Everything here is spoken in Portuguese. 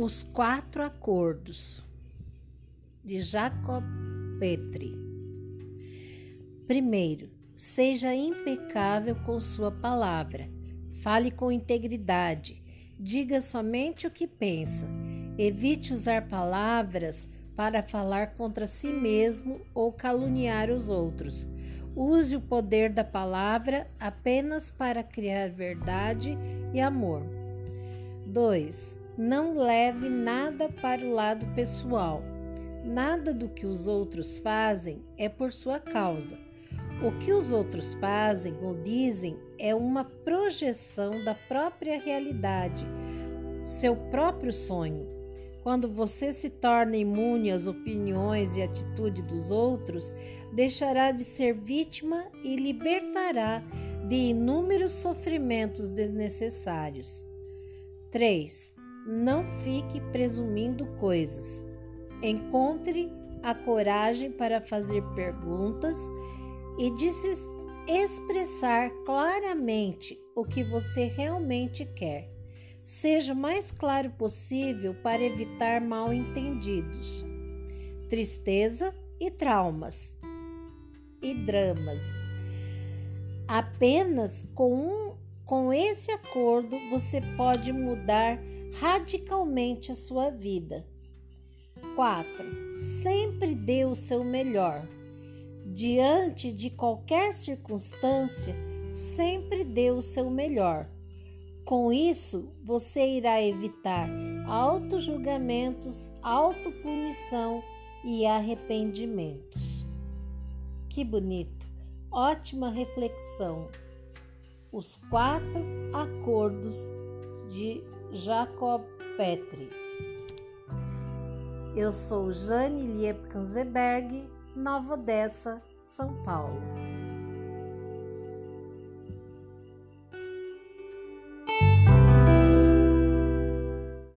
Os quatro acordos de Jacob Petri. Primeiro, seja impecável com sua palavra. Fale com integridade. Diga somente o que pensa. Evite usar palavras para falar contra si mesmo ou caluniar os outros. Use o poder da palavra apenas para criar verdade e amor. 2. Não leve nada para o lado pessoal. Nada do que os outros fazem é por sua causa. O que os outros fazem ou dizem é uma projeção da própria realidade, seu próprio sonho. Quando você se torna imune às opiniões e atitudes dos outros, deixará de ser vítima e libertará de inúmeros sofrimentos desnecessários. 3. Não fique presumindo coisas. Encontre a coragem para fazer perguntas e de se expressar claramente o que você realmente quer. Seja o mais claro possível para evitar mal entendidos, tristeza e traumas e dramas. Apenas com, um, com esse acordo você pode mudar radicalmente a sua vida. 4. Sempre dê o seu melhor. Diante de qualquer circunstância, sempre dê o seu melhor. Com isso, você irá evitar auto-julgamentos, autopunição e arrependimentos. Que bonito! Ótima reflexão. Os quatro acordos de Jacob Petri. Eu sou Jane Liebkanzeberg, Nova Odessa, São Paulo.